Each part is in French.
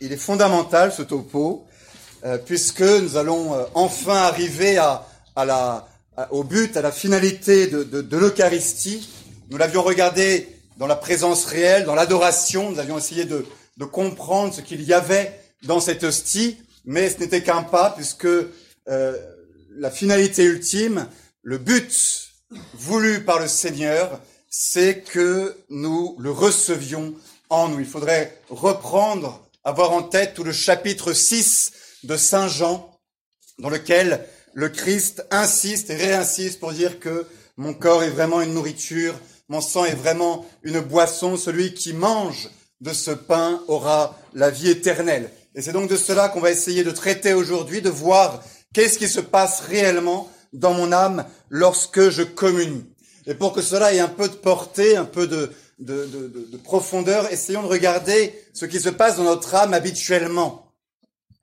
il est fondamental ce topo, euh, puisque nous allons euh, enfin arriver à, la, au but, à la finalité de, de, l'Eucharistie. Nous l'avions regardé dans la présence réelle, dans l'adoration, nous avions essayé de, de comprendre ce qu'il y avait dans cette hostie, mais ce n'était qu'un pas, puisque euh, la finalité ultime, le but voulu par le Seigneur, c'est que nous le recevions en nous. Il faudrait reprendre, avoir en tête tout le chapitre 6 de Saint Jean, dans lequel le Christ insiste et réinsiste pour dire que mon corps est vraiment une nourriture, mon sang est vraiment une boisson, celui qui mange de ce pain aura la vie éternelle. Et c'est donc de cela qu'on va essayer de traiter aujourd'hui, de voir qu'est-ce qui se passe réellement dans mon âme lorsque je communie. Et pour que cela ait un peu de portée, un peu de, de, profondeur, essayons de regarder ce qui se passe dans notre âme habituellement.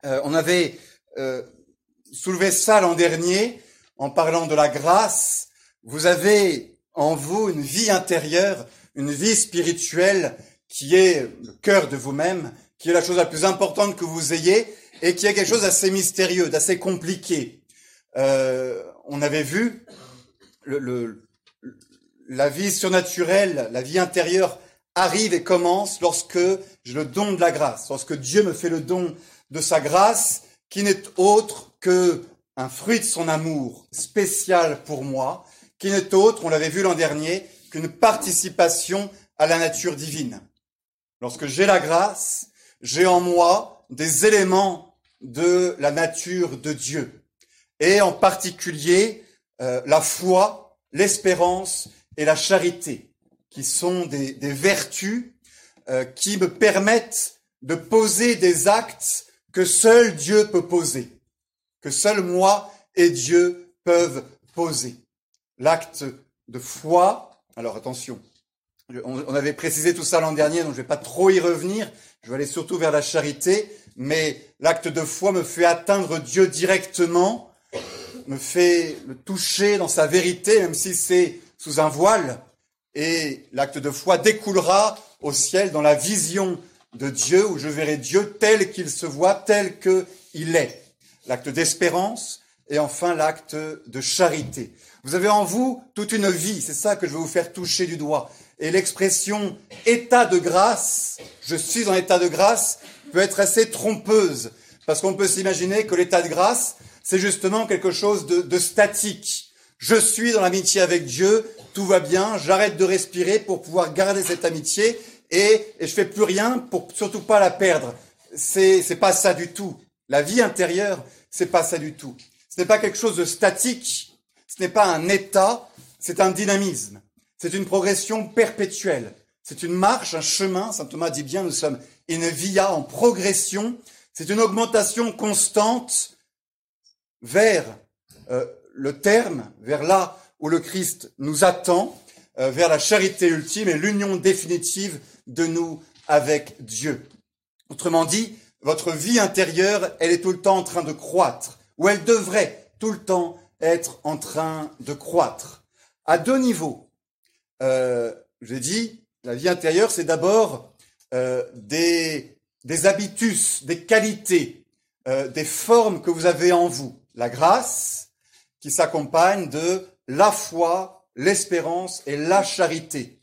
Euh, on avait euh, soulevé ça l'an dernier en parlant de la grâce. Vous avez en vous une vie intérieure, une vie spirituelle qui est le cœur de vous-même, qui est la chose la plus importante que vous ayez et qui est quelque chose d'assez mystérieux, d'assez compliqué. Euh, on avait vu le, la vie surnaturelle, la vie intérieure arrive et commence lorsque j'ai le don de la grâce, lorsque Dieu me fait le don de sa grâce, qui n'est autre que un fruit de son amour spécial pour moi, qui n'est autre, on l'avait vu l'an dernier, qu'une participation à la nature divine. Lorsque j'ai la grâce, j'ai en moi des éléments de la nature de Dieu, et en particulier euh, la foi, l'espérance et la charité, qui sont des, vertus euh, qui me permettent de poser des actes que seul Dieu peut poser, que seul moi et Dieu peuvent poser. L'acte de foi, alors attention, on, avait précisé tout ça l'an dernier, donc je ne vais pas trop y revenir. Je vais aller surtout vers la charité, mais l'acte de foi me fait atteindre Dieu directement, me fait le toucher dans sa vérité, même si c'est sous un voile. Et l'acte de foi découlera au ciel dans la vision de Dieu, où je verrai Dieu tel qu'il se voit, tel qu'il est. L'acte d'espérance et enfin l'acte de charité. Vous avez en vous toute une vie, c'est ça que je vais vous faire toucher du doigt. Et l'expression état de grâce, je suis en état de grâce, peut être assez trompeuse, parce qu'on peut s'imaginer que l'état de grâce, c'est justement quelque chose de, de statique. Je suis dans l'amitié avec Dieu, tout va bien, j'arrête de respirer pour pouvoir garder cette amitié et, et je fais plus rien pour surtout pas la perdre. C'est, c'est pas ça du tout. La vie intérieure, c'est pas ça du tout. Ce n'est pas quelque chose de statique. Ce n'est pas un état. C'est un dynamisme. C'est une progression perpétuelle. C'est une marche, un chemin. Saint Thomas dit bien, nous sommes une via en progression. C'est une augmentation constante vers euh, le terme, vers là où le Christ nous attend, euh, vers la charité ultime et l'union définitive de nous avec Dieu. Autrement dit, votre vie intérieure, elle est tout le temps en train de croître, ou elle devrait tout le temps être en train de croître. À deux niveaux. Euh, J'ai dit, la vie intérieure, c'est d'abord euh, des, habitus, des qualités, euh, des formes que vous avez en vous. La grâce, qui s'accompagne de la foi, l'espérance et la charité.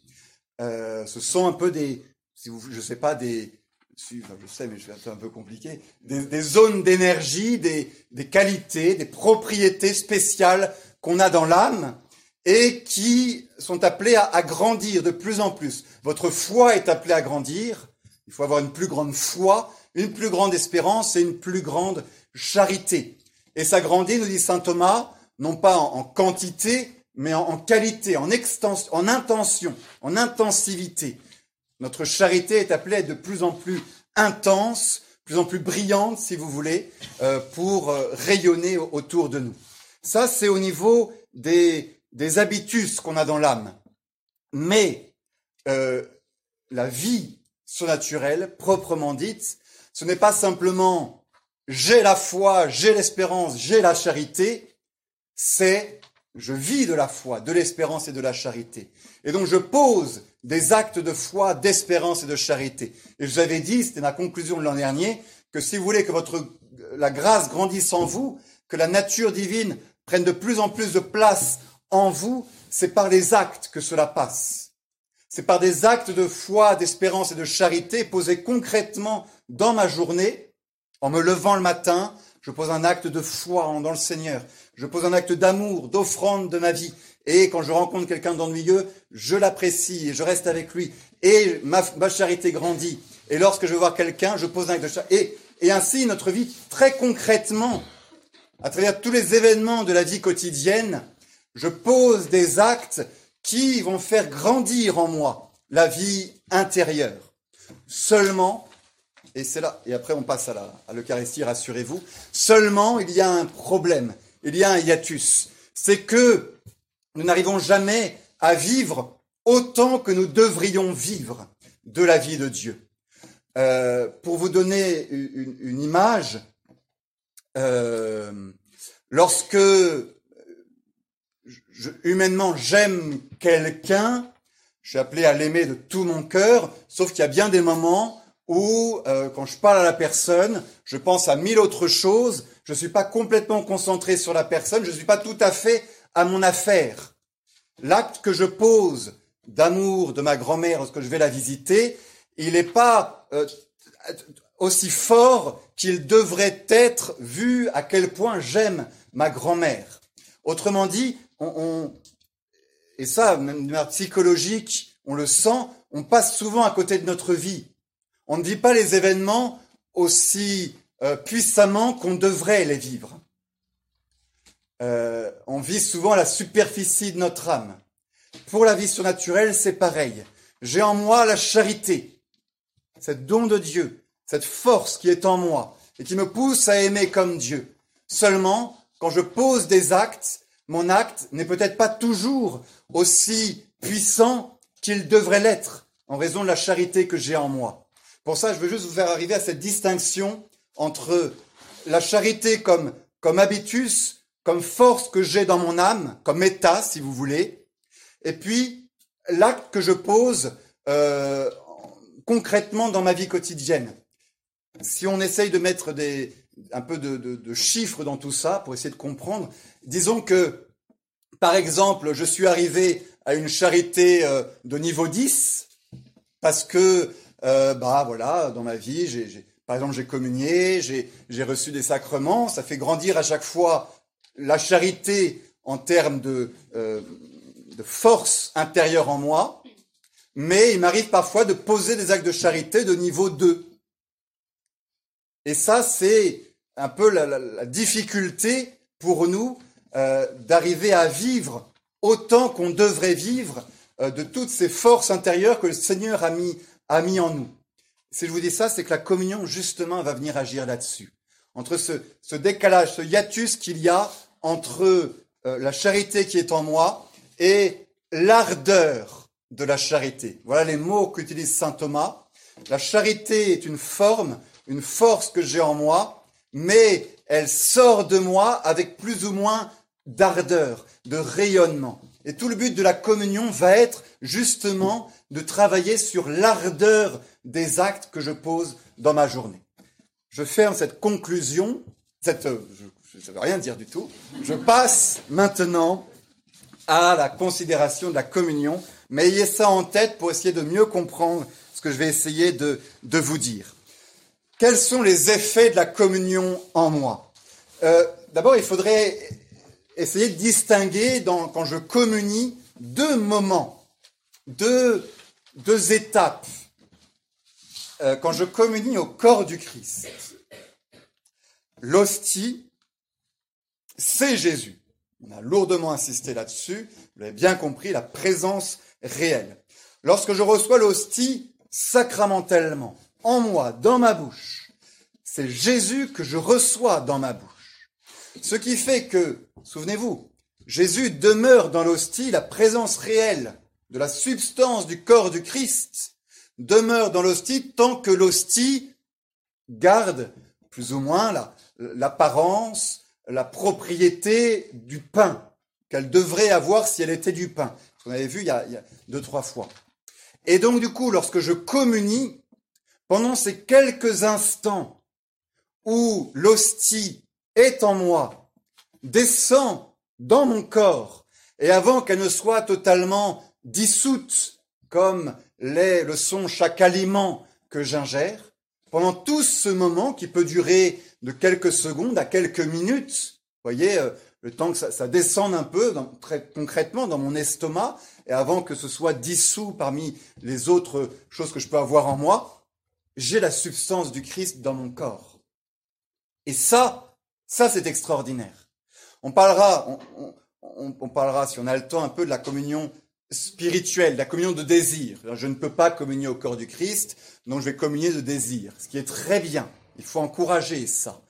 Euh, ce sont un peu des, si vous, je sais pas, des, je sais, mais vais un peu compliqué, des, des zones d'énergie, des, des qualités, des propriétés spéciales qu'on a dans l'âme et qui sont appelées à, à grandir de plus en plus. Votre foi est appelée à grandir. Il faut avoir une plus grande foi, une plus grande espérance et une plus grande charité. Et ça grandit, nous dit saint Thomas, non pas en, quantité, mais en, qualité, en extension, en intention, en intensivité. Notre charité est appelée à être de plus en plus intense, plus en plus brillante, si vous voulez, euh, pour euh, rayonner autour de nous. Ça, c'est au niveau des, des habitus qu'on a dans l'âme. Mais euh, la vie surnaturelle, proprement dite, ce n'est pas simplement j'ai la foi, j'ai l'espérance, j'ai la charité, c'est Je vis de la foi, de l'espérance et de la charité. Et donc je pose des actes de foi, d'espérance et de charité. Et je vous avais dit, c'était ma conclusion de l'an dernier, que si vous voulez que votre, la grâce grandisse en vous, que la nature divine prenne de plus en plus de place en vous, c'est par les actes que cela passe. C'est par des actes de foi, d'espérance et de charité posés concrètement dans ma journée, en me levant le matin, je pose un acte de foi dans le Seigneur. Je pose un acte d'amour, d'offrande de ma vie. Et quand je rencontre quelqu'un d'ennuyeux, je l'apprécie et je reste avec lui. Et ma, charité grandit. Et lorsque je veux voir quelqu'un, je pose un acte de charité. Et, et ainsi, notre vie, très concrètement, à travers tous les événements de la vie quotidienne, je pose des actes qui vont faire grandir en moi la vie intérieure. Seulement, et c'est là, et après on passe à l'Eucharistie, rassurez-vous, seulement il y a un problème, il y a un hiatus. C'est que nous n'arrivons jamais à vivre autant que nous devrions vivre de la vie de Dieu. Euh, pour vous donner une, image, euh, lorsque humainement j'aime quelqu'un, je suis appelé à l'aimer de tout mon cœur, sauf qu'il y a bien des moments où, euh, quand je parle à la personne, je pense à mille autres choses, je ne suis pas complètement concentré sur la personne, je ne suis pas tout à fait à mon affaire. L'acte que je pose d'amour de ma grand-mère lorsque je vais la visiter, il n'est pas euh, aussi fort qu'il devrait être vu à quel point j'aime ma grand-mère. Autrement dit, on, et ça, même de manière psychologique, on le sent, on passe souvent à côté de notre vie. On ne vit pas les événements aussi euh, puissamment qu'on devrait les vivre. Euh, on vit souvent la superficie de notre âme. Pour la vie surnaturelle, c'est pareil. J'ai en moi la charité, cette don de Dieu, cette force qui est en moi et qui me pousse à aimer comme Dieu. Seulement, quand je pose des actes, mon acte n'est peut-être pas toujours aussi puissant qu'il devrait l'être en raison de la charité que j'ai en moi. Pour ça, je veux juste vous faire arriver à cette distinction entre la charité comme, comme habitus, comme force que j'ai dans mon âme, comme état, si vous voulez, et puis l'acte que je pose euh, concrètement dans ma vie quotidienne. Si on essaye de mettre un peu de, de, chiffres dans tout ça pour essayer de comprendre. Disons que, par exemple, je suis arrivé à une charité euh, de niveau 10 parce que, euh, bah voilà, dans ma vie, j'ai, par exemple, j'ai communié, j'ai reçu des sacrements, ça fait grandir à chaque fois la charité en termes de, euh, de force intérieure en moi, mais il m'arrive parfois de poser des actes de charité de niveau 2. Et ça, c'est un peu la, difficulté pour nous euh, d'arriver à vivre autant qu'on devrait vivre de toutes ces forces intérieures que le Seigneur a mis, a mis en nous. Si je vous dis ça, c'est que la communion, justement, va venir agir là-dessus. Entre ce, décalage, ce hiatus qu'il y a entre euh, la charité qui est en moi et l'ardeur de la charité. Voilà les mots qu'utilise saint Thomas. La charité est une forme, une force que j'ai en moi, mais elle sort de moi avec plus ou moins d'ardeur, de rayonnement. Et tout le but de la communion va être justement de travailler sur l'ardeur des actes que je pose dans ma journée. Je ferme cette conclusion, cette, je ne veux rien dire du tout. Je passe maintenant à la considération de la communion, mais ayez ça en tête pour essayer de mieux comprendre ce que je vais essayer de, de vous dire. Quels sont les effets de la communion en moi? Euh, D'abord, il faudrait essayer de distinguer quand je communie deux moments, deux, étapes. Euh, quand je communie au corps du Christ, l'hostie, c'est Jésus. On a lourdement insisté là-dessus. Vous l'avez bien compris, la présence réelle. Lorsque je reçois l'hostie sacramentellement, en moi, dans ma bouche. C'est Jésus que je reçois dans ma bouche. Ce qui fait que, souvenez-vous, Jésus demeure dans l'hostie, la présence réelle de la substance du corps du Christ demeure dans l'hostie tant que l'hostie garde plus ou moins l'apparence, la propriété du pain. qu'elle devrait avoir si elle était du pain. On avait vu il y, a, il y a deux, trois fois. Et donc, du coup, lorsque je communie, pendant ces quelques instants où l'hostie est en moi, descend dans mon corps, et avant qu'elle ne soit totalement dissoute, comme l'est le son chaque aliment que j'ingère, pendant tout ce moment qui peut durer de quelques secondes à quelques minutes, voyez, euh, le temps que ça, ça descende un peu, très concrètement, dans mon estomac, et avant que ce soit dissous parmi les autres choses que je peux avoir en moi, j'ai la substance du Christ dans mon corps. Et ça, ça c'est extraordinaire. On parlera, on, parlera, si on a le temps, un peu de la communion spirituelle, la communion de désir. Je ne peux pas communier au corps du Christ, donc je vais communier de désir, ce qui est très bien. Il faut encourager ça.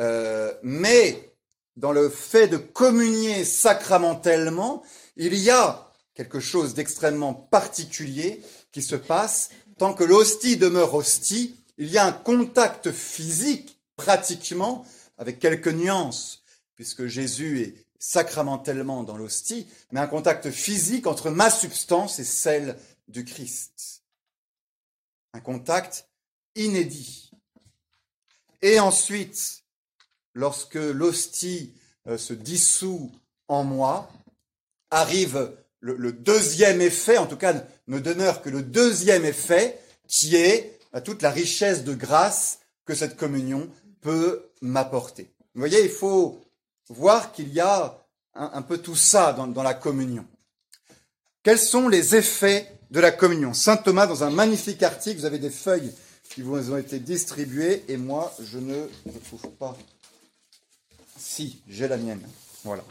Euh, mais dans le fait de communier sacramentellement, il y a quelque chose d'extrêmement particulier qui se passe. Tant que l'hostie demeure hostie, il y a un contact physique pratiquement avec quelques nuances, puisque Jésus est sacramentellement dans l'hostie, mais un contact physique entre ma substance et celle du Christ. Un contact inédit. Et ensuite, lorsque l'hostie euh, se dissout en moi, arrive le, deuxième effet, en tout cas ne demeure que le deuxième effet, qui est à toute la richesse de grâce que cette communion peut m'apporter. Vous voyez, il faut voir qu'il y a un, peu tout ça dans, la communion. Quels sont les effets de la communion? Saint Thomas, dans un magnifique article, vous avez des feuilles qui vous ont été distribuées, et moi, je ne trouve pas si, j'ai la mienne. Voilà.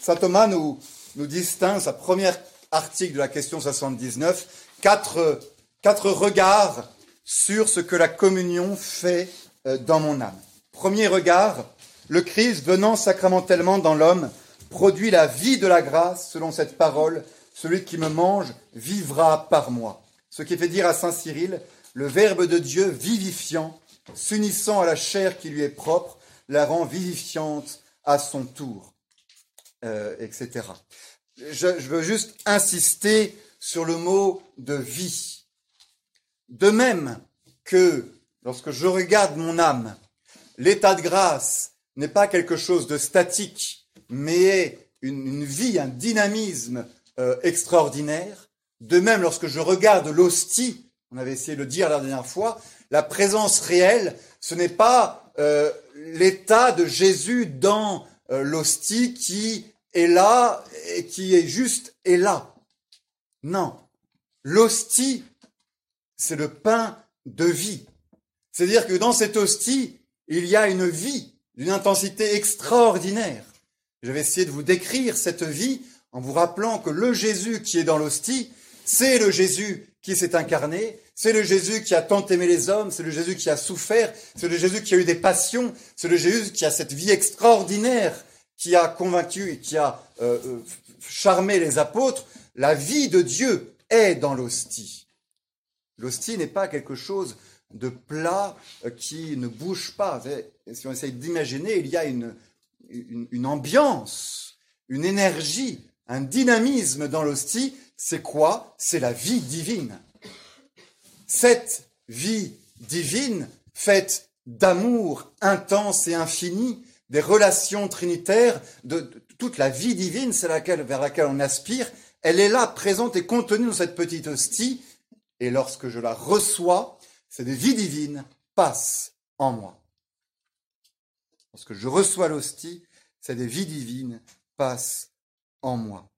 Saint Thomas nous, nous distingue, sa première article de la question 79, quatre, quatre regards sur ce que la communion fait euh, dans mon âme. Premier regard, le Christ venant sacramentellement dans l'homme produit la vie de la grâce selon cette parole, celui qui me mange vivra par moi. Ce qui fait dire à Saint Cyril, le Verbe de Dieu vivifiant, s'unissant à la chair qui lui est propre, la rend vivifiante à son tour, euh, etc. Je, je veux juste insister sur le mot de vie. De même que lorsque je regarde mon âme, l'état de grâce n'est pas quelque chose de statique, mais une, une vie, un dynamisme euh, extraordinaire. De même, lorsque je regarde l'hostie, on avait essayé de le dire la dernière fois, la présence réelle, ce n'est pas euh, l'état de Jésus dans euh, l'hostie qui est là et qui est juste est là. Non. L'hostie, c'est le pain de vie. C'est-à-dire que dans cette hostie, il y a une vie d'une intensité extraordinaire. Je vais essayer de vous décrire cette vie en vous rappelant que le Jésus qui est dans l'hostie, c'est le Jésus qui s'est incarné, c'est le Jésus qui a tant aimé les hommes, c'est le Jésus qui a souffert, c'est le Jésus qui a eu des passions, c'est le Jésus qui a cette vie extraordinaire, qui a convaincu et qui a euh, euh charmé les apôtres. La vie de Dieu est dans l'hostie. L'hostie n'est pas quelque chose de plat euh, qui ne bouge pas. Si on essaye d'imaginer, il y a une, ambiance, une énergie, un dynamisme dans l'hostie. C'est quoi? C'est la vie divine cette vie divine, faite d'amour intense et infini, des relations trinitaires, de, de toute la vie divine, c'est laquelle, vers laquelle on aspire, elle est là, présente et contenue dans cette petite hostie, et lorsque je la reçois, cette vie divine passe en moi. Lorsque je reçois l'hostie, cette vie divine passe en moi.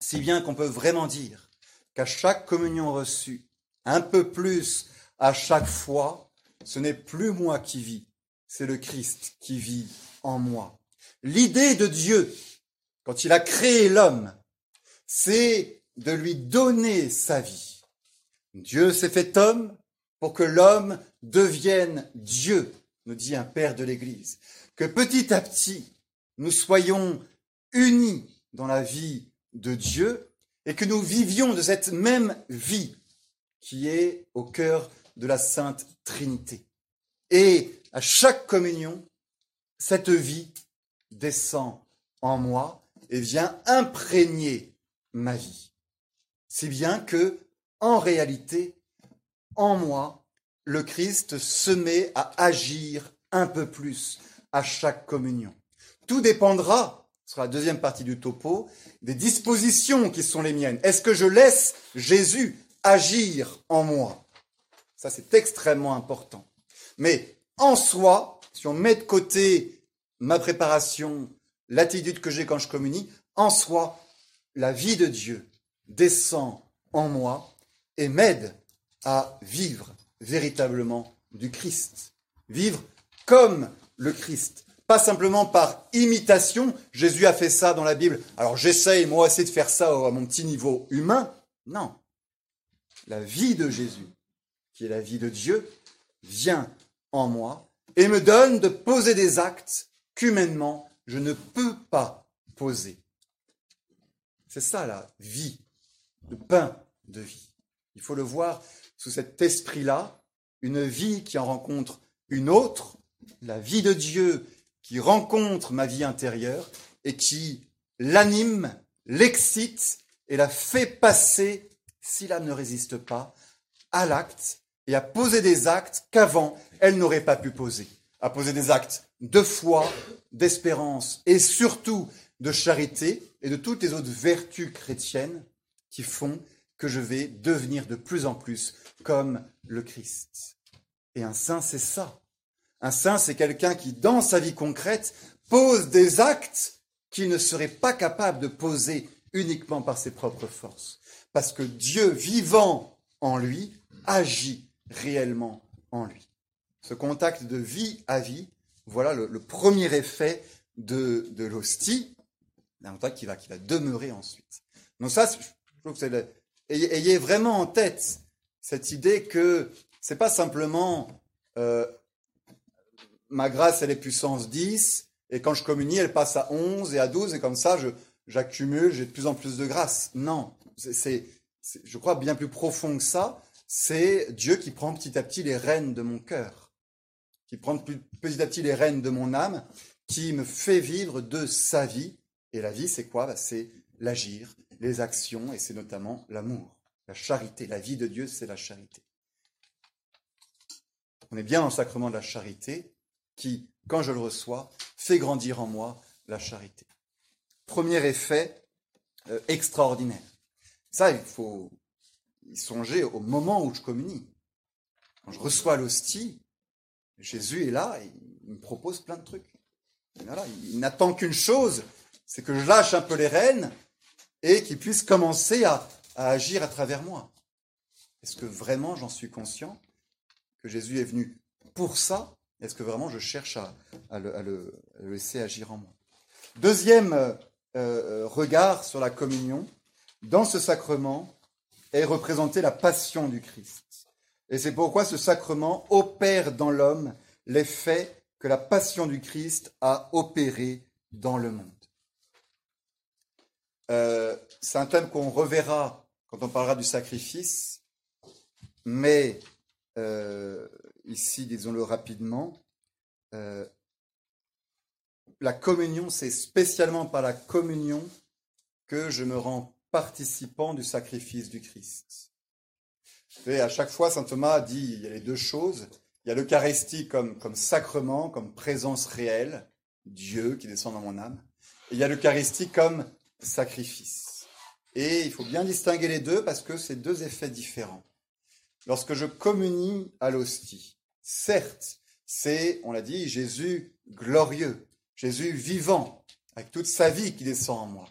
Si bien qu'on peut vraiment dire qu'à chaque communion reçue, un peu plus à chaque fois, ce n'est plus moi qui vis, c'est le Christ qui vit en moi. L'idée de Dieu, quand il a créé l'homme, c'est de lui donner sa vie. Dieu s'est fait homme pour que l'homme devienne Dieu, nous dit un père de l'Église. Que petit à petit, nous soyons unis dans la vie de Dieu et que nous vivions de cette même vie qui est au cœur de la Sainte Trinité. Et à chaque communion, cette vie descend en moi et vient imprégner ma vie. Si bien que, en réalité, en moi, le Christ se met à agir un peu plus à chaque communion. Tout dépendra, ce la deuxième partie du topo, des dispositions qui sont les miennes. Est-ce que je laisse Jésus agir en moi? Ça, c'est extrêmement important. Mais en soi, si on met de côté ma préparation, l'attitude que j'ai quand je communie, en soi, la vie de Dieu descend en moi et m'aide à vivre véritablement du Christ. Vivre comme le Christ. Pas simplement par imitation, Jésus a fait ça dans la Bible, alors j'essaye moi aussi de faire ça à mon petit niveau humain. Non. La vie de Jésus, qui est la vie de Dieu, vient en moi et me donne de poser des actes qu'humainement je ne peux pas poser. C'est ça la vie, le pain de vie. Il faut le voir sous cet esprit-là, une vie qui en rencontre une autre, la vie de Dieu qui rencontre ma vie intérieure et qui l'anime, l'excite et la fait passer, si elle ne résiste pas, à l'acte et à poser des actes qu'avant elle n'aurait pas pu poser. À poser des actes de foi, d'espérance et surtout de charité et de toutes les autres vertus chrétiennes qui font que je vais devenir de plus en plus comme le Christ. Et un saint, c'est ça. Un saint, c'est quelqu'un qui, dans sa vie concrète, pose des actes qu'il ne serait pas capable de poser uniquement par ses propres forces. Parce que Dieu, vivant en lui, agit réellement en lui. Ce contact de vie à vie, voilà le, premier effet de, de l'hostie, un contact qui va, qui va demeurer ensuite. Donc ça, je trouve que c'est ayez, vraiment en tête cette idée que c'est pas simplement euh, ma grâce elle est puissance 10 et quand je communie elle passe à 11 et à 12 et comme ça j'accumule, j'ai de plus en plus de grâce. Non, c'est je crois bien plus profond que ça, c'est Dieu qui prend petit à petit les rênes de mon cœur, qui prend petit à petit les rênes de mon âme, qui me fait vivre de sa vie. Et la vie, c'est quoi? Bah, C'est l'agir, les actions, et c'est notamment l'amour, la charité. La vie de Dieu, c'est la charité. On est bien dans le sacrement de la charité qui, quand je le reçois, fait grandir en moi la charité. Premier effet euh, extraordinaire. Ça, il faut y songer au moment où je communie. Quand je reçois l'hostie, Jésus est là et il me propose plein de trucs. il n'attend qu'une chose, c'est que je lâche un peu les rênes et qu'il puisse commencer à, agir à travers moi. Est-ce que vraiment j'en suis conscient que Jésus est venu pour ça? Est-ce que vraiment je cherche à, le, laisser agir en moi? Deuxième euh, euh, regard sur la communion, dans ce sacrement est représentée la passion du Christ. Et c'est pourquoi ce sacrement opère dans l'homme l'effet que la passion du Christ a opéré dans le monde. Euh, c'est un thème qu'on reverra quand on parlera du sacrifice, mais euh, ici, disons-le rapidement, euh, la communion, c'est spécialement par la communion que je me rends participant du sacrifice du Christ. Et à chaque fois, saint Thomas dit il y a les deux choses. Il y a l'Eucharistie comme, comme sacrement, comme présence réelle, Dieu qui descend dans mon âme. Et il y a l'Eucharistie comme sacrifice. Et il faut bien distinguer les deux parce que c'est deux effets différents. Lorsque je communie à l'hostie, certes, c'est, on l'a dit, Jésus glorieux, Jésus vivant, avec toute sa vie qui descend en moi.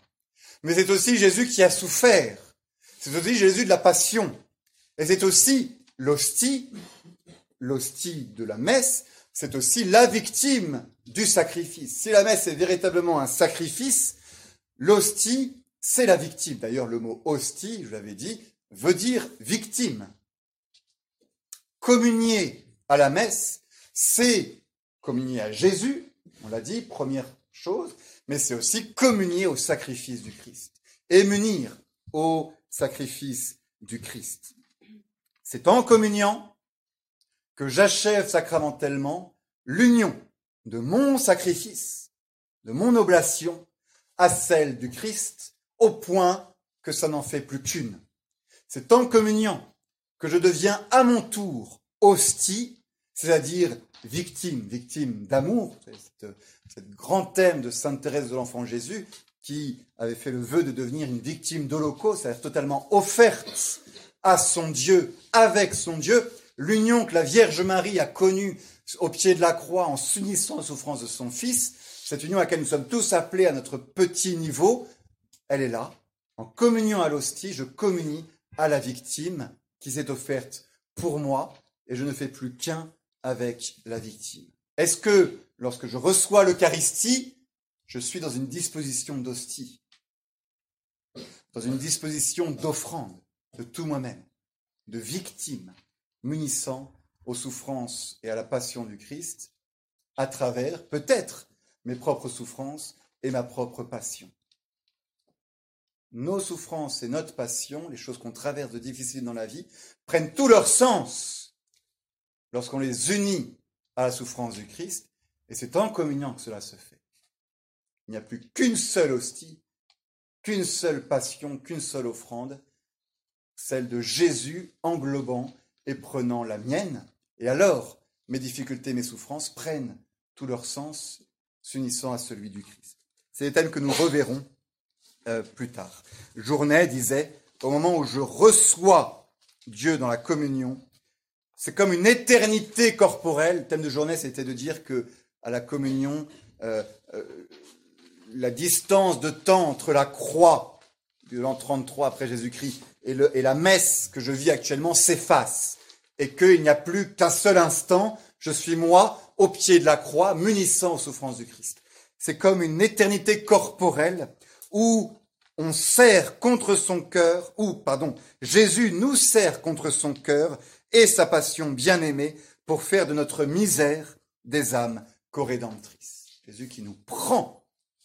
Mais c'est aussi Jésus qui a souffert. C'est aussi Jésus de la passion. Et c'est aussi l'hostie, l'hostie de la messe, c'est aussi la victime du sacrifice. Si la messe est véritablement un sacrifice, L'hostie, c'est la victime. D'ailleurs, le mot hostie, je l'avais dit, veut dire victime. Communier à la messe, c'est communier à Jésus, on l'a dit, première chose, mais c'est aussi communier au sacrifice du Christ et munir au sacrifice du Christ. C'est en communiant que j'achève sacramentellement l'union de mon sacrifice, de mon oblation à celle du Christ, au point que ça n'en fait plus qu'une. C'est en communion que je deviens à mon tour hostie, c'est-à-dire victime, victime d'amour, c'est ce grand thème de Sainte Thérèse de l'Enfant Jésus, qui avait fait le vœu de devenir une victime d'Holocauste, c'est-à-dire totalement offerte à son Dieu, avec son Dieu, l'union que la Vierge Marie a connue au pied de la croix en s'unissant aux souffrances de son Fils, cette union à laquelle nous sommes tous appelés à notre petit niveau, elle est là. En communion à l'hostie, je communie à la victime qui s'est offerte pour moi et je ne fais plus qu'un avec la victime. Est-ce que lorsque je reçois l'Eucharistie, je suis dans une disposition d'hostie, dans une disposition d'offrande de tout moi-même, de victime, munissant aux souffrances et à la passion du Christ, à travers peut-être mes propres souffrances et ma propre passion. Nos souffrances et notre passion, les choses qu'on traverse de difficiles dans la vie, prennent tout leur sens lorsqu'on les unit à la souffrance du Christ, et c'est en communion que cela se fait. Il n'y a plus qu'une seule hostie, qu'une seule passion, qu'une seule offrande, celle de Jésus englobant et prenant la mienne, et alors mes difficultés, mes souffrances prennent tout leur sens, s'unissant à celui du Christ. C'est des thèmes que nous reverrons euh, plus tard. Journet disait, au moment où je reçois Dieu dans la communion, c'est comme une éternité corporelle. Le thème de journée, c'était de dire que à la communion, euh, euh, la distance de temps entre la croix de l'an 33 après Jésus-Christ et la messe que je vis actuellement s'efface et qu'il n'y a plus qu'un seul instant, je suis moi au pied de la croix, munissant aux souffrances du Christ. C'est comme une éternité corporelle où on sert contre son cœur, ou, pardon, Jésus nous sert contre son cœur et sa passion bien-aimée pour faire de notre misère des âmes co-rédemptrices. Jésus qui nous prend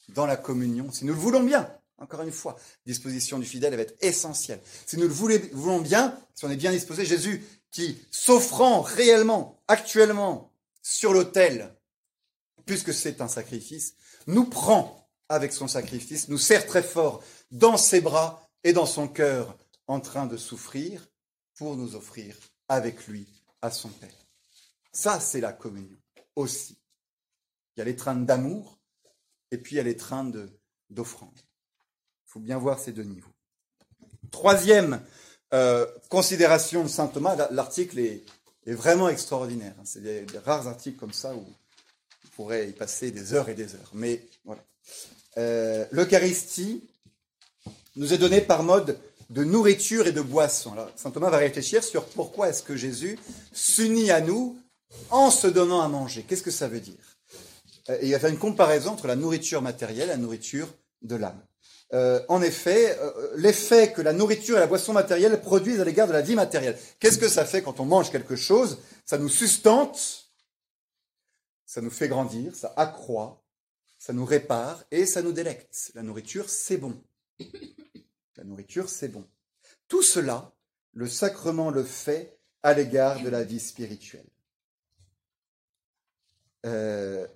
dans la communion, si nous le voulons bien, encore une fois, disposition du fidèle va être essentielle. Si nous le voulons bien, si on est bien disposé, Jésus qui, s'offrant réellement, actuellement, sur l'autel, puisque c'est un sacrifice, nous prend avec son sacrifice, nous serre très fort dans ses bras et dans son cœur, en train de souffrir, pour nous offrir avec lui à son Père. Ça, c'est la communion aussi. Il y a l'étreinte d'amour et puis il y a l'étreinte d'offrande. Il faut bien voir ces deux niveaux. Troisième euh, considération de saint Thomas, l'article est, vraiment extraordinaire. Hein. C'est des, rares articles comme ça où on pourrait y passer des heures et des heures. Mais voilà. Euh, L'Eucharistie nous est donnée par mode de nourriture et de boisson. Alors, saint Thomas va réfléchir sur pourquoi est-ce que Jésus s'unit à nous en se donnant à manger. Qu'est-ce que ça veut dire? Euh, et Il va faire une comparaison entre la nourriture matérielle et la nourriture de l'âme. Euh, en effet, euh, l'effet que la nourriture et la boisson matérielle produisent à l'égard de la vie matérielle. Qu'est-ce que ça fait quand on mange quelque chose? Ça nous sustente, ça nous fait grandir, ça accroît, ça nous répare et ça nous délecte. La nourriture, c'est bon. La nourriture, c'est bon. Tout cela, le sacrement le fait à l'égard de la vie spirituelle. Euh,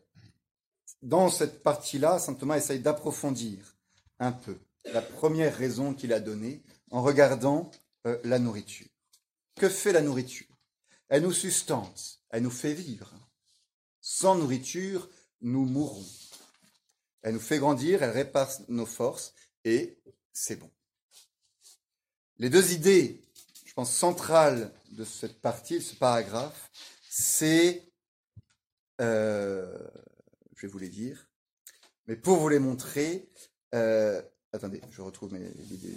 dans cette partie-là, saint Thomas essaye d'approfondir un peu la première raison qu'il a donnée en regardant euh, la nourriture. Que fait la nourriture? Elle nous sustente, elle nous fait vivre. Sans nourriture, nous mourrons. Elle nous fait grandir, elle répare nos forces et c'est bon. Les deux idées, je pense, centrales de cette partie, de ce paragraphe, c'est, euh, je vais vous les dire, mais pour vous les montrer, euh, attendez, je retrouve mes idées.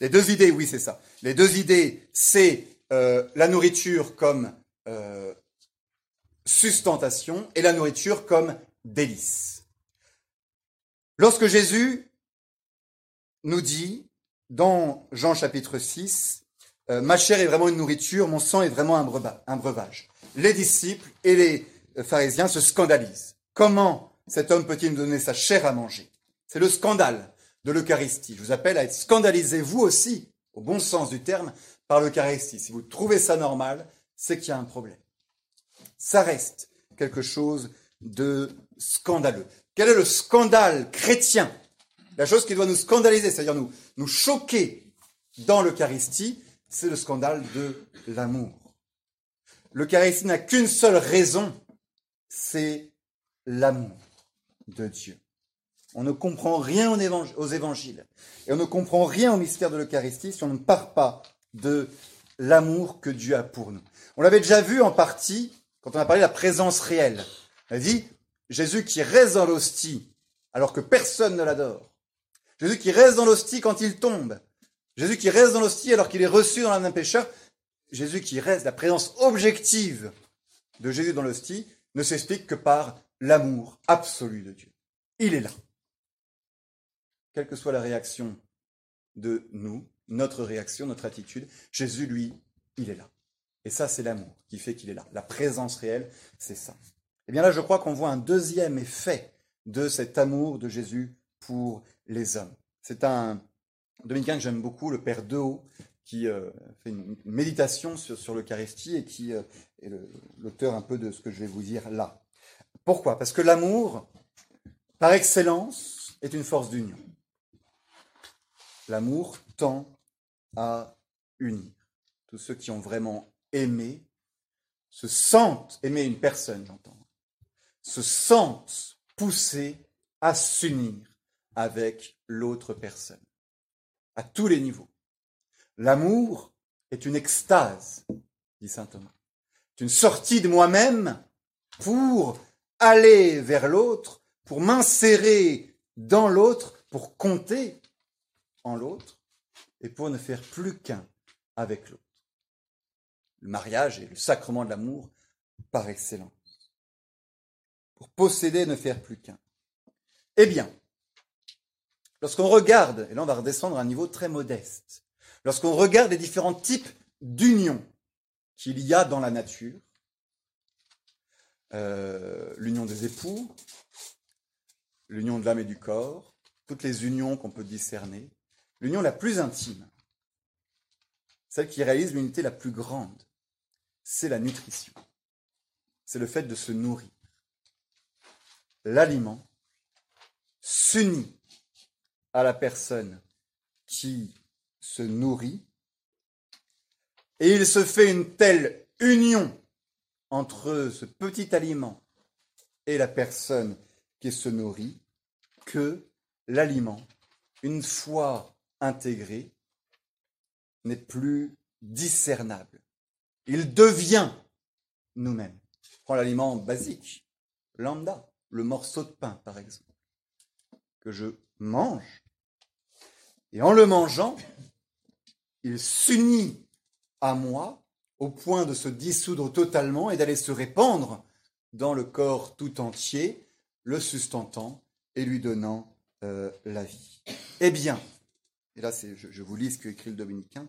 Les deux idées, oui, c'est ça. Les deux idées, c'est euh, la nourriture comme sustentation et la nourriture comme délice. Lorsque Jésus nous dit dans Jean chapitre 6, euh, ma chair est vraiment une nourriture, mon sang est vraiment un, breuvage. Les disciples et les euh, pharisiens se scandalisent. Comment cet homme peut-il nous donner sa chair à manger? C'est le scandale de l'Eucharistie. Je vous appelle à être scandalisé, vous aussi, au bon sens du terme, par l'Eucharistie. Si vous trouvez ça normal, c'est qu'il y a un problème. Ça reste quelque chose de scandaleux. Quel est le scandale chrétien? La chose qui doit nous scandaliser, c'est-à-dire nous, nous choquer dans l'Eucharistie, c'est le scandale de l'amour. L'Eucharistie n'a qu'une seule raison, c'est l'amour de Dieu. On ne comprend rien aux évangiles et on ne comprend rien au mystère de l'Eucharistie si on ne part pas de l'amour que Dieu a pour nous. On l'avait déjà vu en partie quand on a parlé de la présence réelle. On a dit Jésus qui reste dans l'hostie alors que personne ne l'adore. Jésus qui reste dans l'hostie quand il tombe. Jésus qui reste dans l'hostie alors qu'il est reçu dans l'âme d'un pécheur. Jésus qui reste, la présence objective de Jésus dans l'hostie ne s'explique que par l'amour absolu de Dieu. Il est là. Quelle que soit la réaction de nous, notre réaction, notre attitude, Jésus, lui, il est là. Et ça, c'est l'amour qui fait qu'il est là. La présence réelle, c'est ça. Et eh bien là, je crois qu'on voit un deuxième effet de cet amour de Jésus pour les hommes. C'est un dominicain que j'aime beaucoup, le père Dehaut, qui euh, fait une méditation sur, l'Eucharistie et qui euh, est l'auteur un peu de ce que je vais vous dire là. Pourquoi? Parce que l'amour, par excellence, est une force d'union. L'amour tend à unir. Tous ceux qui ont vraiment aimé se sentent, aimer une personne, j'entends, se sentent poussés à s'unir avec l'autre personne, à tous les niveaux. L'amour est une extase, dit saint Thomas. Une sortie de moi-même pour aller vers l'autre, pour m'insérer dans l'autre, pour compter en l'autre et pour ne faire plus qu'un avec l'autre. Le mariage est le sacrement de l'amour par excellence. Pour posséder, ne faire plus qu'un. Eh bien, lorsqu'on regarde, et là on va redescendre à un niveau très modeste, lorsqu'on regarde les différents types d'unions qu'il y a dans la nature, euh, l'union des époux, l'union de l'âme et du corps, toutes les unions qu'on peut discerner, l'union la plus intime, celle qui réalise l'unité la plus grande, c'est la nutrition. C'est le fait de se nourrir. L'aliment s'unit à la personne qui se nourrit et il se fait une telle union entre ce petit aliment et la personne qui se nourrit que l'aliment, une fois intégré, n'est plus discernable. Il devient nous-mêmes. Prends l'aliment basique, lambda, le morceau de pain par exemple, que je mange. Et en le mangeant, il s'unit à moi au point de se dissoudre totalement et d'aller se répandre dans le corps tout entier, le sustentant et lui donnant euh, la vie. Eh bien, et là je, je vous lis ce qu'écrit le dominicain,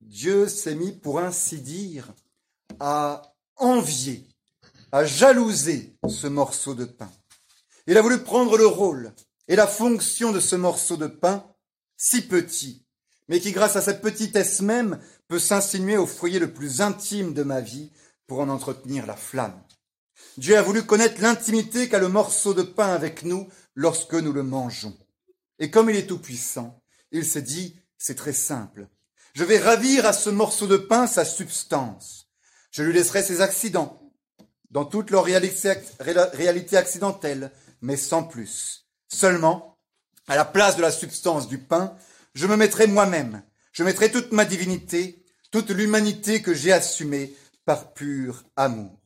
Dieu s'est mis, pour ainsi dire, à envier, à jalouser ce morceau de pain. Il a voulu prendre le rôle et la fonction de ce morceau de pain, si petit, mais qui, grâce à sa petitesse même, peut s'insinuer au foyer le plus intime de ma vie pour en entretenir la flamme. Dieu a voulu connaître l'intimité qu'a le morceau de pain avec nous lorsque nous le mangeons. Et comme il est tout-puissant, il s'est dit, c'est très simple, je vais ravir à ce morceau de pain sa substance. Je lui laisserai ses accidents, dans toute leur réalité accidentelle, mais sans plus. Seulement, à la place de la substance du pain, je me mettrai moi-même, je mettrai toute ma divinité, toute l'humanité que j'ai assumée par pur amour.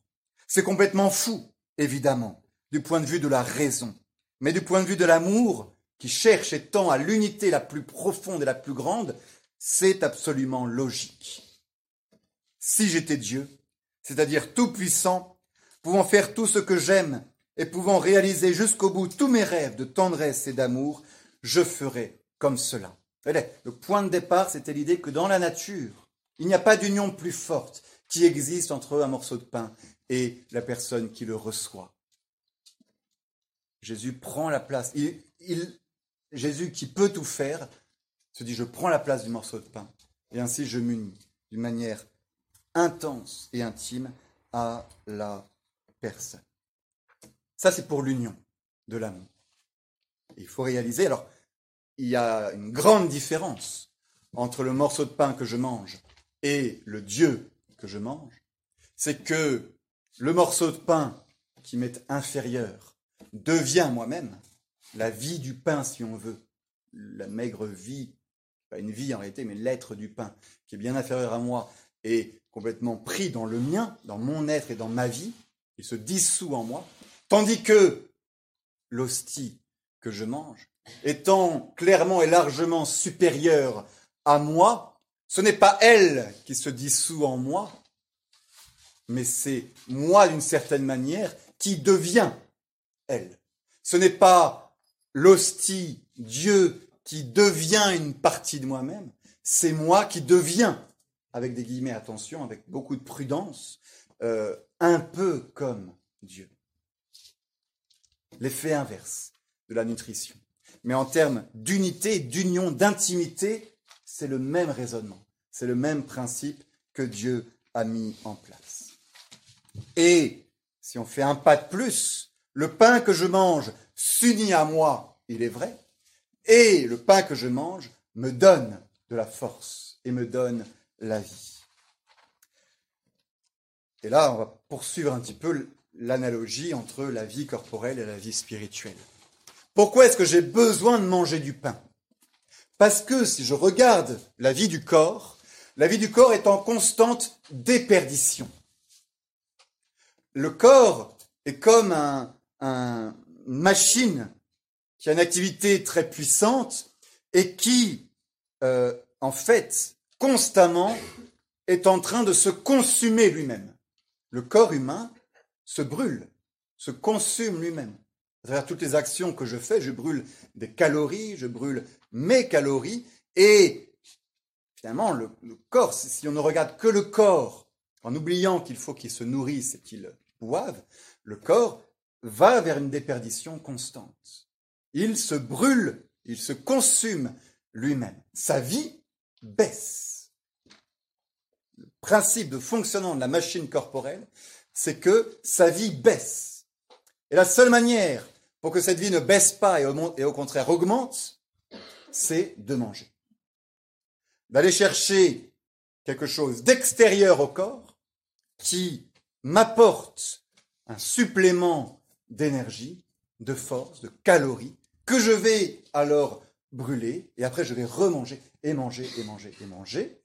C'est complètement fou, évidemment, du point de vue de la raison, mais du point de vue de l'amour, qui cherche et tend à l'unité la plus profonde et la plus grande, c'est absolument logique. Si j'étais Dieu, c'est-à-dire tout-puissant, pouvant faire tout ce que j'aime et pouvant réaliser jusqu'au bout tous mes rêves de tendresse et d'amour, je ferais comme cela. Le point de départ, c'était l'idée que dans la nature, il n'y a pas d'union plus forte qui existe entre un morceau de pain et la personne qui le reçoit. Jésus prend la place. Jésus qui peut tout faire se dit je prends la place du morceau de pain et ainsi je m'unis d'une manière intense et intime à la personne. Ça, c'est pour l'union de l'amour. Il faut réaliser, alors, il y a une grande différence entre le morceau de pain que je mange et le Dieu que je mange. C'est que le morceau de pain qui m'est inférieur devient moi-même la vie du pain, si on veut, la maigre vie, pas une vie en réalité, mais l'être du pain, qui est bien inférieur à moi, est complètement pris dans le mien, dans mon être et dans ma vie, il se dissout en moi, tandis que l'hostie que je mange, étant clairement et largement supérieure à moi, ce n'est pas elle qui se dissout en moi, mais c'est moi d'une certaine manière qui devient elle. Ce n'est pas l'hostie, Dieu, qui devient une partie de moi-même, c'est moi qui deviens, avec des guillemets, attention, avec beaucoup de prudence, euh, un peu comme Dieu. L'effet inverse la nutrition. Mais en termes d'unité, d'union, d'intimité, c'est le même raisonnement, c'est le même principe que Dieu a mis en place. Et si on fait un pas de plus, le pain que je mange s'unit à moi, il est vrai, et le pain que je mange me donne de la force et me donne la vie. Et là, on va poursuivre un petit peu l'analogie entre la vie corporelle et la vie spirituelle. Pourquoi est-ce que j'ai besoin de manger du pain? Parce que si je regarde la vie du corps, la vie du corps est en constante déperdition. Le corps est comme un, une machine qui a une activité très puissante et qui, euh, en fait, constamment est en train de se consumer lui-même. Le corps humain se brûle, se consume lui-même. À travers toutes les actions que je fais, je brûle des calories, je brûle mes calories, et finalement, le, corps, si on ne regarde que le corps, en oubliant qu'il faut qu'il se nourrisse et qu'il boive, le corps va vers une déperdition constante. Il se brûle, il se consume lui-même. Sa vie baisse. Le principe de fonctionnement de la machine corporelle, c'est que sa vie baisse. Et la seule manière pour que cette vie ne baisse pas et au, contraire augmente, c'est de manger. D'aller chercher quelque chose d'extérieur au corps qui m'apporte un supplément d'énergie, de force, de calories, que je vais alors brûler, et après je vais remanger, et manger, et manger, et manger.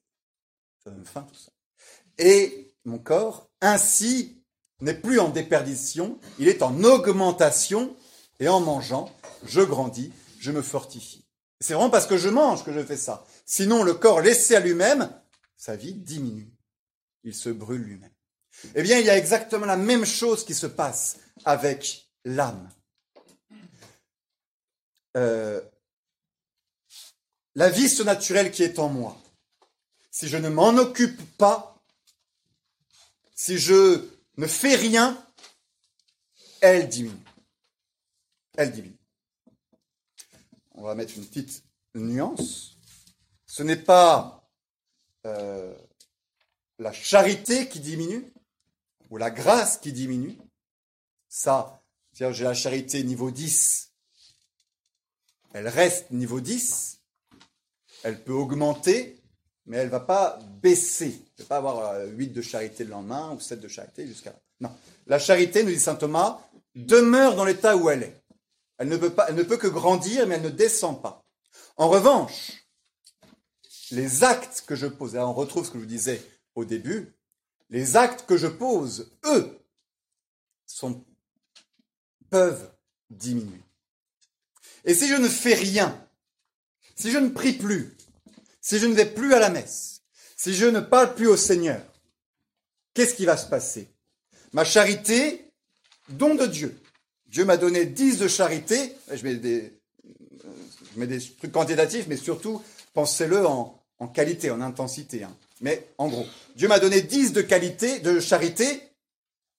Et mon corps, ainsi, n'est plus en déperdition, il est en augmentation, et en mangeant, je grandis, je me fortifie. C'est vraiment parce que je mange que je fais ça. Sinon, le corps laissé à lui-même, sa vie diminue. Il se brûle lui-même. Eh bien, il y a exactement la même chose qui se passe avec l'âme. Euh, la vie surnaturelle qui est en moi, si je ne m'en occupe pas, si je ne fais rien, elle diminue. Elle diminue. On va mettre une petite nuance. Ce n'est pas euh, la charité qui diminue, ou la grâce qui diminue. Ça, c'est-à-dire j'ai la charité niveau 10, elle reste niveau 10, elle peut augmenter, mais elle ne va pas baisser. Je ne vais pas avoir 8 euh, de charité le lendemain ou 7 de charité jusqu'à... Non. La charité, nous dit saint Thomas, demeure dans l'état où elle est. Elle ne peut que grandir, mais elle ne descend pas. En revanche, les actes que je pose, et on retrouve ce que je vous disais au début, les actes que je pose, eux, peuvent diminuer. Et si je ne fais rien, si je ne prie plus, si je ne vais plus à la messe, si je ne parle plus au Seigneur, qu'est-ce qui va se passer? Ma charité, don de Dieu. Dieu m'a donné 10 de charité, je mets des, trucs quantitatifs, mais surtout, pensez-le en, en, qualité, en intensité. Hein. Mais en gros, Dieu m'a donné 10 de qualité, de charité,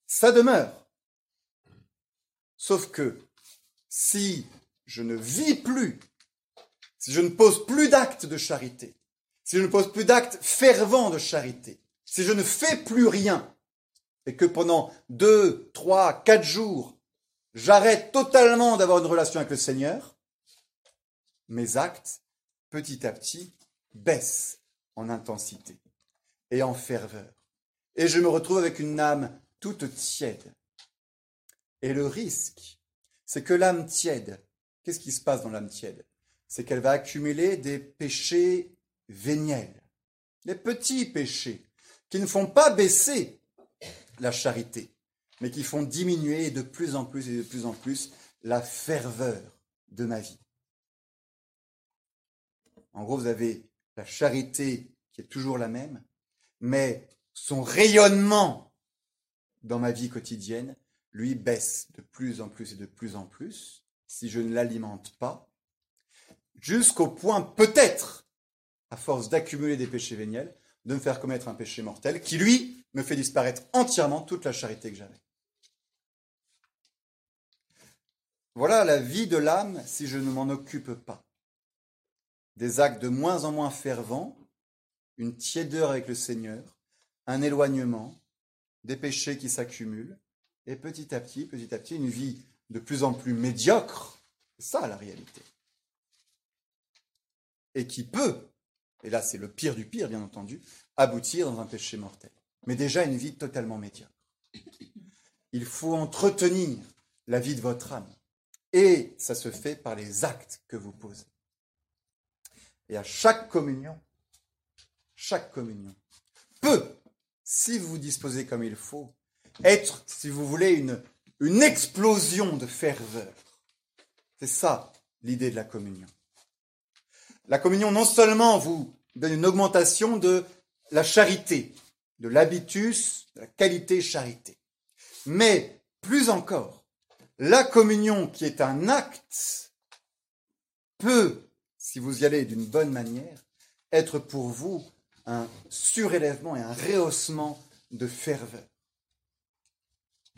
ça demeure. Sauf que si je ne vis plus, si je ne pose plus d'actes de charité, si je ne pose plus d'actes fervents de charité, si je ne fais plus rien, et que pendant deux, trois, quatre jours, j'arrête totalement d'avoir une relation avec le Seigneur, mes actes, petit à petit, baissent en intensité et en ferveur. Et je me retrouve avec une âme toute tiède. Et le risque, c'est que l'âme tiède, qu'est-ce qui se passe dans l'âme tiède? C'est qu'elle va accumuler des péchés véniels, des petits péchés qui ne font pas baisser la charité, mais qui font diminuer de plus en plus et de plus en plus la ferveur de ma vie. En gros, vous avez la charité qui est toujours la même, mais son rayonnement dans ma vie quotidienne, lui, baisse de plus en plus et de plus en plus si je ne l'alimente pas, jusqu'au point peut-être, à force d'accumuler des péchés véniels, de me faire commettre un péché mortel qui, lui, me fait disparaître entièrement toute la charité que j'avais. Voilà la vie de l'âme si je ne m'en occupe pas. Des actes de moins en moins fervents, une tiédeur avec le Seigneur, un éloignement, des péchés qui s'accumulent, et petit à petit, petit à petit, une vie de plus en plus médiocre. C'est ça la réalité. Et qui peut, et là c'est le pire du pire bien entendu, aboutir dans un péché mortel. Mais déjà une vie totalement médiocre. Il faut entretenir la vie de votre âme. Et ça se fait par les actes que vous posez. Et à chaque communion, chaque communion peut, si vous disposez comme il faut, être, si vous voulez, une, une explosion de ferveur. C'est ça l'idée de la communion. La communion non seulement vous donne une augmentation de la charité, de l'habitus, de la qualité charité, mais plus encore, la communion qui est un acte peut, si vous y allez d'une bonne manière, être pour vous un surélèvement et un rehaussement de ferveur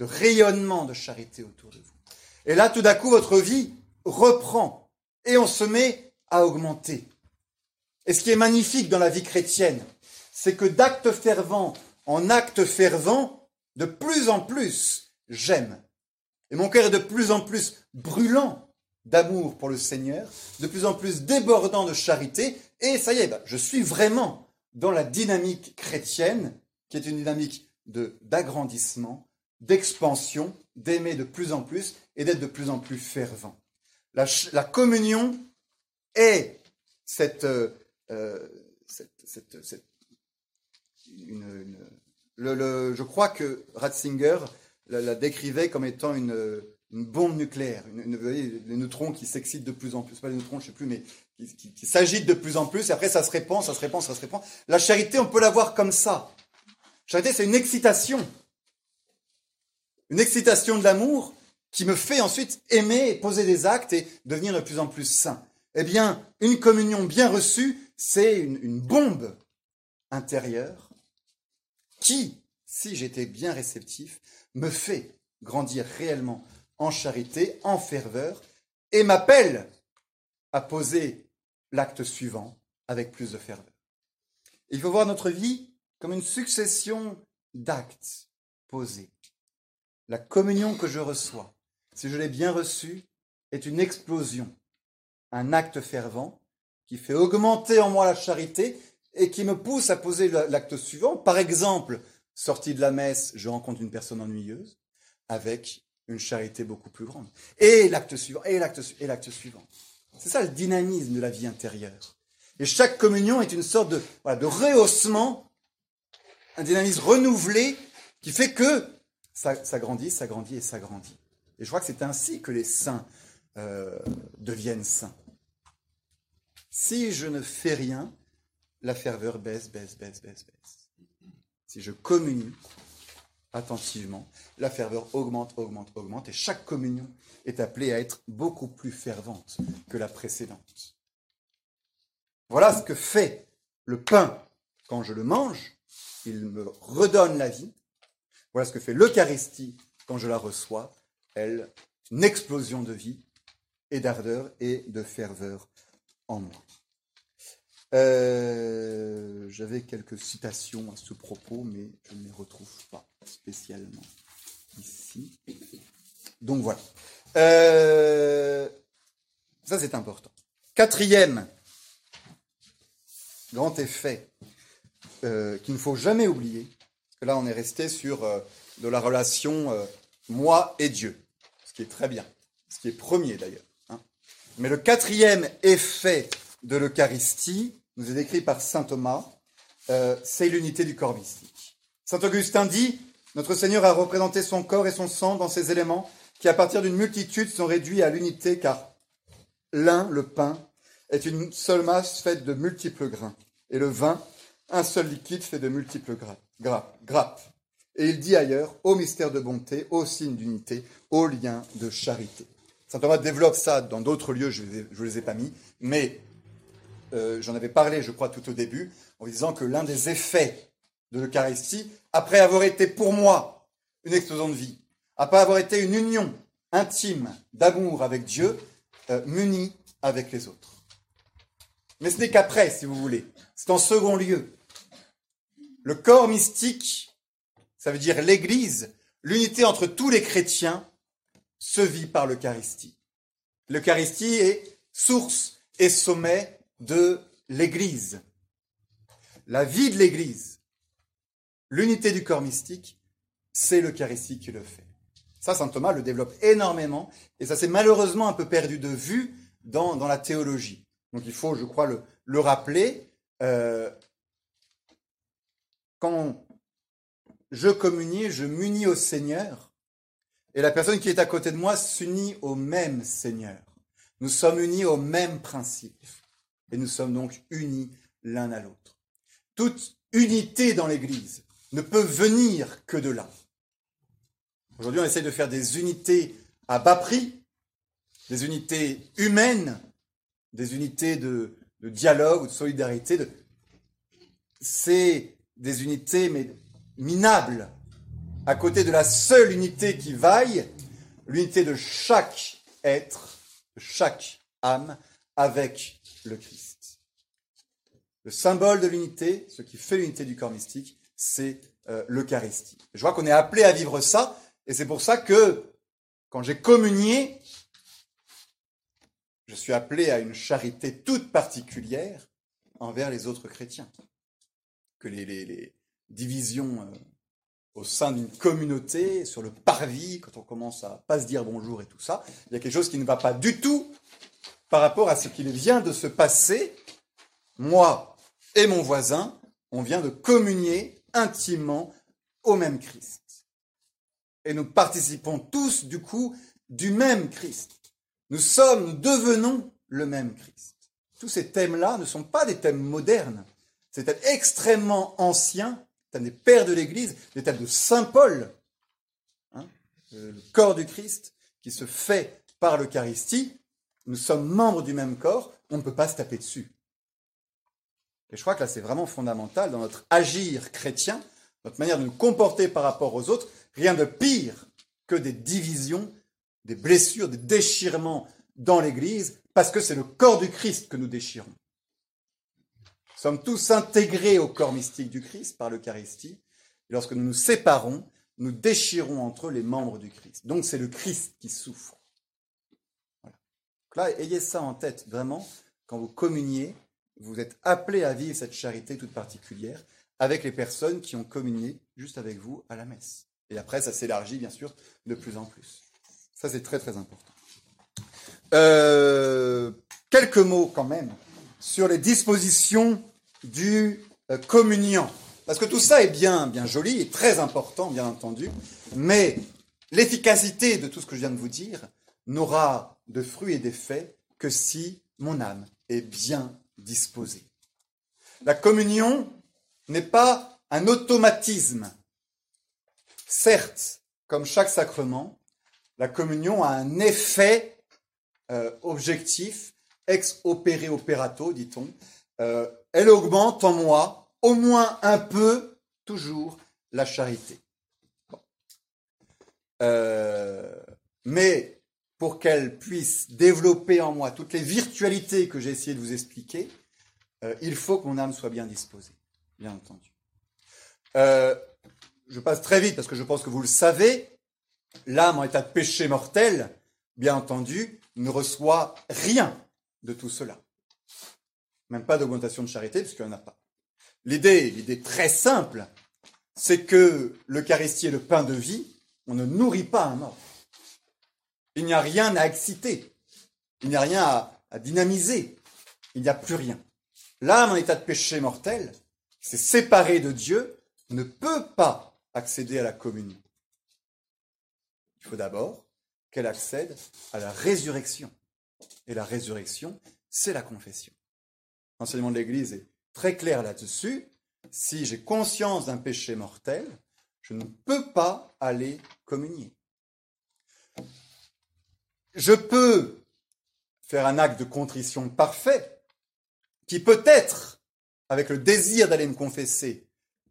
de rayonnement de charité autour de vous. Et là, tout d'un coup, votre vie reprend et on se met à augmenter. Et ce qui est magnifique dans la vie chrétienne, c'est que d'acte fervent en acte fervent, de plus en plus, j'aime. Et mon cœur est de plus en plus brûlant d'amour pour le Seigneur, de plus en plus débordant de charité, et ça y est, bah, je suis vraiment dans la dynamique chrétienne, qui est une dynamique d'agrandissement, d'expansion, d'aimer de plus en plus et d'être de plus en plus fervent. La, communion est cette, euh, euh, le, je crois que Ratzinger la, décrivait comme étant une, bombe nucléaire, voyez, les neutrons qui s'excitent de plus en plus, pas les neutrons, je sais plus, mais qui, s'agitent de plus en plus, et après ça se répand, ça se répand, ça se répand. La charité, on peut la voir comme ça. Charité, c'est une excitation une excitation de l'amour qui me fait ensuite aimer, poser des actes et devenir de plus en plus saint. Eh bien, une communion bien reçue, c'est une, bombe intérieure qui, si j'étais bien réceptif, me fait grandir réellement en charité, en ferveur, et m'appelle à poser l'acte suivant avec plus de ferveur. Il faut voir notre vie comme une succession d'actes posés la communion que je reçois, si je l'ai bien reçue, est une explosion, un acte fervent qui fait augmenter en moi la charité et qui me pousse à poser l'acte suivant. Par exemple, sorti de la messe, je rencontre une personne ennuyeuse avec une charité beaucoup plus grande. Et l'acte suivant, et l'acte, et l'acte suivant. C'est ça le dynamisme de la vie intérieure. Et chaque communion est une sorte de, de rehaussement, un dynamisme renouvelé qui fait que ça, grandit, ça grandit et ça grandit. Et je crois que c'est ainsi que les saints euh, deviennent saints. Si je ne fais rien, la ferveur baisse, baisse, baisse, baisse, baisse. Si je communie attentivement, la ferveur augmente, augmente, augmente, et chaque communion est appelée à être beaucoup plus fervente que la précédente. Voilà ce que fait le pain quand je le mange. Il me redonne la vie, voilà ce que fait l'Eucharistie quand je la reçois. Elle, une explosion de vie et d'ardeur et de ferveur en moi. Euh, j'avais quelques citations à ce propos, mais je ne les retrouve pas spécialement ici. Donc voilà. Euh, ça, c'est important. Quatrième grand effet euh, qu'il ne faut jamais oublier, que là, on est resté sur de la relation moi et Dieu, ce qui est très bien, ce qui est premier d'ailleurs. Hein. Mais le quatrième effet de l'Eucharistie, nous est décrit par saint Thomas, c'est l'unité du corps mystique. Saint Augustin dit, notre Seigneur a représenté son corps et son sang dans ces éléments qui, à partir d'une multitude, sont réduits à l'unité, car l'un, le pain, est une seule masse faite de multiples grains, et le vin, un seul liquide fait de multiples grappes. Et il dit ailleurs, au mystère de bonté, au signe d'unité, au lien de charité. Saint Thomas développe ça dans d'autres lieux, je ne les ai pas mis, mais euh, j'en avais parlé, je crois, tout au début, en disant que l'un des effets de l'Eucharistie, après avoir été pour moi une explosion de vie, après avoir été une union intime d'amour avec Dieu, euh, avec les autres. Mais ce n'est qu'après, si vous voulez. C'est en second lieu. Le corps mystique, ça veut dire l'Église, l'unité entre tous les chrétiens, se vit par l'Eucharistie. L'Eucharistie est source et sommet de l'Église. La vie de l'Église, l'unité du corps mystique, c'est l'Eucharistie qui le fait. Ça, saint Thomas le développe énormément, et ça s'est malheureusement un peu perdu de vue dans, la théologie. Donc il faut, je crois, le, rappeler. Euh, quand je communie, je m'unis au Seigneur, et la personne qui est à côté de moi s'unit au même Seigneur. Nous sommes unis au même principe, et nous sommes donc unis l'un à l'autre. Toute unité dans l'Église ne peut venir que de là. Aujourd'hui, on essaie de faire des unités à bas prix, des unités humaines, des unités de, dialogue ou de solidarité. C'est des unités mais, minables, à côté de la seule unité qui vaille, l'unité de chaque être, de chaque âme, avec le Christ. Le symbole de l'unité, ce qui fait l'unité du corps mystique, c'est euh, l'Eucharistie. Je vois qu'on est appelé à vivre ça, et c'est pour ça que quand j'ai communié, je suis appelé à une charité toute particulière envers les autres chrétiens. Que les, divisions euh, au sein d'une communauté, sur le parvis, quand on commence à pas se dire bonjour et tout ça, il y a quelque chose qui ne va pas du tout par rapport à ce qu'il vient de se passer. Moi et mon voisin, on vient de communier intimement au même Christ. Et nous participons tous, du coup, du même Christ. Nous sommes, nous devenons le même Christ. Tous ces thèmes-là ne sont pas des thèmes modernes. C'est thèmes extrêmement anciens, thèmes des pères de l'Église, des thèmes de Saint Paul, hein, le corps du Christ qui se fait par l'Eucharistie. Nous sommes membres du même corps, on ne peut pas se taper dessus. Et je crois que là, c'est vraiment fondamental dans notre agir chrétien, notre manière de nous comporter par rapport aux autres. Rien de pire que des divisions, des blessures, des déchirements dans l'Église, parce que c'est le corps du Christ que nous déchirons. Nous sommes tous intégrés au corps mystique du Christ par l'Eucharistie. Et lorsque nous nous séparons, nous déchirons entre eux les membres du Christ. Donc c'est le Christ qui souffre. Donc là, ayez ça en tête, vraiment, quand vous communiez, vous êtes appelés à vivre cette charité toute particulière avec les personnes qui ont communié juste avec vous à la messe. Et après, ça s'élargit, bien sûr, de plus en plus. Ça, c'est très, très important. Euh, quelques mots, quand même, sur les dispositions du euh, communion. Parce que tout ça est bien, bien joli et très important, bien entendu, mais l'efficacité de tout ce que je viens de vous dire n'aura de fruits et d'effets que si mon âme est bien disposé. La communion n'est pas un automatisme. Certes, comme chaque sacrement, la communion a un effet euh, objectif, ex opere operato, dit-on. Euh, elle augmente en moi, au moins un peu, toujours, la charité. Euh, mais pour qu'elle puisse développer en moi toutes les virtualités que j'ai essayé de vous expliquer, euh, il faut que mon âme soit bien disposée, bien entendu. Euh, je passe très vite parce que je pense que vous le savez, l'âme en état de péché mortel bien entendu, ne reçoit rien de tout cela. Même pas d'augmentation de charité, puisqu'il n'y en a pas. L'idée, l'idée très simple, c'est que l'Eucharistie est le pain de vie, on ne nourrit pas un mort. Il n'y a rien à exciter, il n'y a rien à, dynamiser, il n'y a plus rien. L'âme en état de péché mortel, c'est séparée de Dieu, ne peut pas accéder à la communion. Il faut d'abord qu'elle accède à la résurrection. Et la résurrection, c'est la confession. L'enseignement de l'Église est très clair là-dessus. Si j'ai conscience d'un péché mortel, je ne peux pas aller communier. Je peux faire un acte de contrition parfait, qui peut-être, avec le désir d'aller me confesser,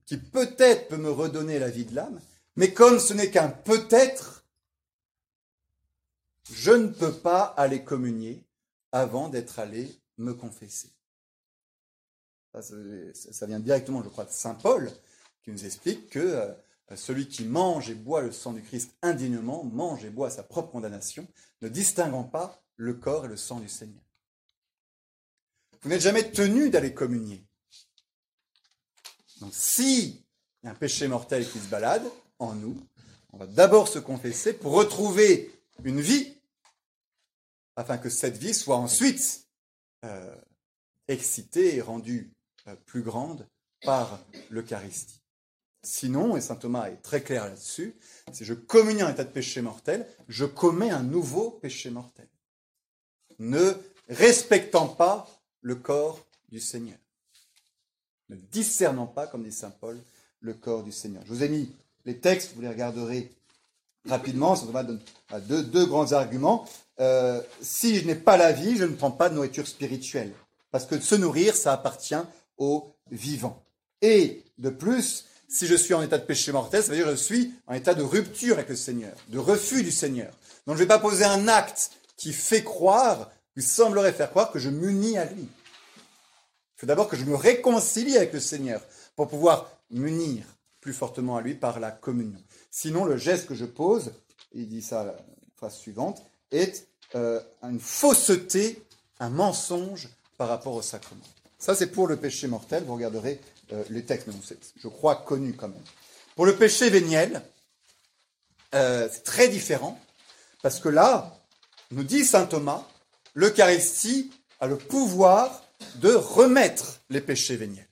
qui peut-être peut me redonner la vie de l'âme, mais comme ce n'est qu'un peut-être, je ne peux pas aller communier avant d'être allé me confesser. Ça, vient directement, je crois, de Saint Paul, qui nous explique que euh, celui qui mange et boit le sang du Christ indignement mange et boit sa propre condamnation, ne distinguant pas le corps et le sang du Seigneur. Vous n'êtes jamais tenu d'aller communier. Donc si y a un péché mortel qui se balade en nous, on va d'abord se confesser pour retrouver une vie, afin que cette vie soit ensuite euh, excitée et rendue euh, plus grande par l'Eucharistie. Sinon, et saint Thomas est très clair là-dessus, si je communie en état de péché mortel, je commets un nouveau péché mortel, ne respectant pas le corps du Seigneur, ne discernant pas, comme dit saint Paul, le corps du Seigneur. Je vous ai mis les textes, vous les regarderez rapidement, saint Thomas donne deux, deux grands arguments. Euh, si je n'ai pas la vie, je ne prends pas de nourriture spirituelle, parce que se nourrir, ça appartient au vivant. Et de plus, si je suis en état de péché mortel, ça veut dire que je suis en état de rupture avec le Seigneur, de refus du Seigneur. Donc je ne vais pas poser un acte qui fait croire, qui semblerait faire croire que je m'unis à lui. Il faut d'abord que je me réconcilie avec le Seigneur pour pouvoir m'unir plus fortement à lui par la communion. Sinon, le geste que je pose, il dit ça la phrase suivante, est euh, une fausseté, un mensonge par rapport au sacrement. Ça, c'est pour le péché mortel. Vous regarderez euh, les textes, mais je crois, connu quand même. Pour le péché véniel, euh, c'est très différent, parce que là, nous dit saint Thomas, l'Eucharistie a le pouvoir de remettre les péchés véniels,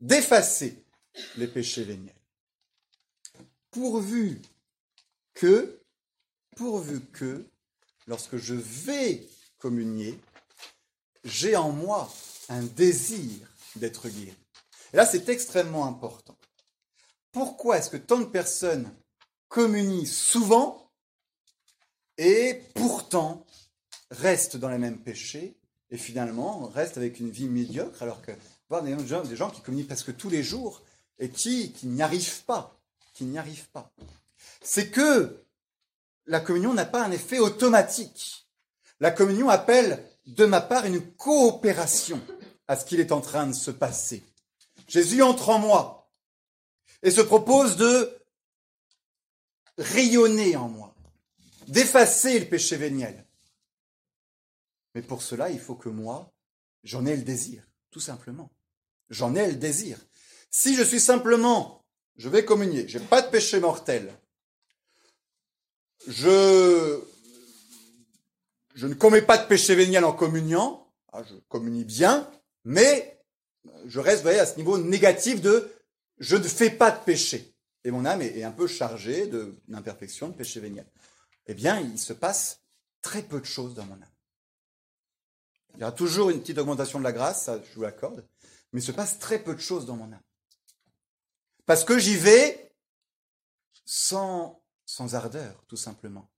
d'effacer les péchés véniels. Pourvu que, pourvu que, lorsque je vais communier, j'ai en moi un désir d'être guéri. Et là, c'est extrêmement important. Pourquoi est-ce que tant de personnes communient souvent et pourtant restent dans les mêmes péchés et finalement restent avec une vie médiocre alors que voir des gens, des gens qui communient presque tous les jours et qui, qui n'y arrivent pas, qui n'y arrivent pas. C'est que la communion n'a pas un effet automatique. La communion appelle de ma part une coopération à ce qu'il est en train de se passer. Jésus entre en moi et se propose de rayonner en moi, d'effacer le péché véniel. Mais pour cela, il faut que moi, j'en ai le désir, tout simplement. J'en ai le désir. Si je suis simplement, je vais communier, j'ai pas de péché mortel, je je ne commets pas de péché véniel en communiant, ah, je communie bien, mais je reste voyez, à ce niveau négatif de je ne fais pas de péché. Et mon âme est, un peu chargée d'imperfection, de, de péché véniel. Eh bien, il se passe très peu de choses dans mon âme. Il y aura toujours une petite augmentation de la grâce, ça je vous l'accorde, mais il se passe très peu de choses dans mon âme. Parce que j'y vais sans, sans ardeur, tout simplement.